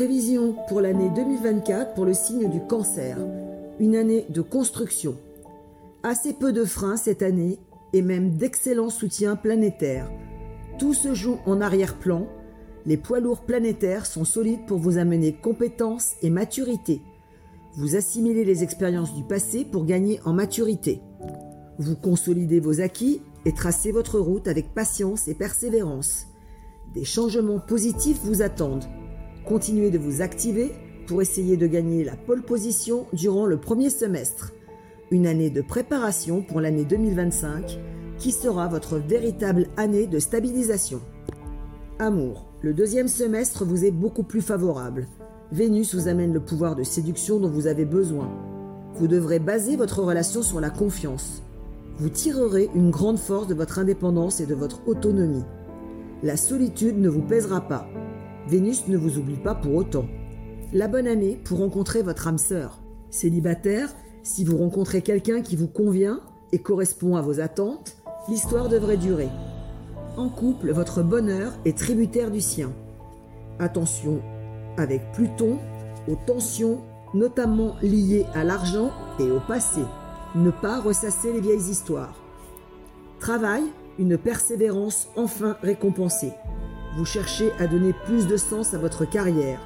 Prévision pour l'année 2024 pour le signe du cancer. Une année de construction. Assez peu de freins cette année et même d'excellents soutiens planétaires. Tout se joue en arrière-plan. Les poids lourds planétaires sont solides pour vous amener compétence et maturité. Vous assimilez les expériences du passé pour gagner en maturité. Vous consolidez vos acquis et tracez votre route avec patience et persévérance. Des changements positifs vous attendent. Continuez de vous activer pour essayer de gagner la pole position durant le premier semestre. Une année de préparation pour l'année 2025 qui sera votre véritable année de stabilisation. Amour, le deuxième semestre vous est beaucoup plus favorable. Vénus vous amène le pouvoir de séduction dont vous avez besoin. Vous devrez baser votre relation sur la confiance. Vous tirerez une grande force de votre indépendance et de votre autonomie. La solitude ne vous pèsera pas. Vénus ne vous oublie pas pour autant. La bonne année pour rencontrer votre âme sœur. Célibataire, si vous rencontrez quelqu'un qui vous convient et correspond à vos attentes, l'histoire devrait durer. En couple, votre bonheur est tributaire du sien. Attention avec Pluton aux tensions notamment liées à l'argent et au passé. Ne pas ressasser les vieilles histoires. Travail, une persévérance enfin récompensée. Vous cherchez à donner plus de sens à votre carrière.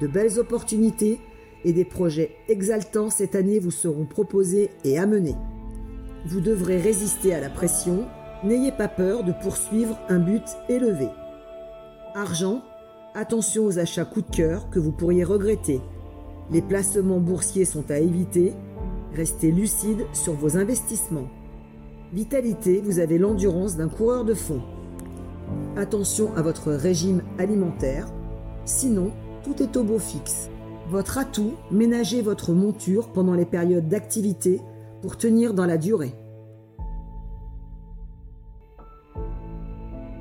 De belles opportunités et des projets exaltants cette année vous seront proposés et amenés. Vous devrez résister à la pression, n'ayez pas peur de poursuivre un but élevé. Argent, attention aux achats coup de cœur que vous pourriez regretter. Les placements boursiers sont à éviter, restez lucide sur vos investissements. Vitalité, vous avez l'endurance d'un coureur de fond. Attention à votre régime alimentaire, sinon tout est au beau fixe. Votre atout, ménagez votre monture pendant les périodes d'activité pour tenir dans la durée.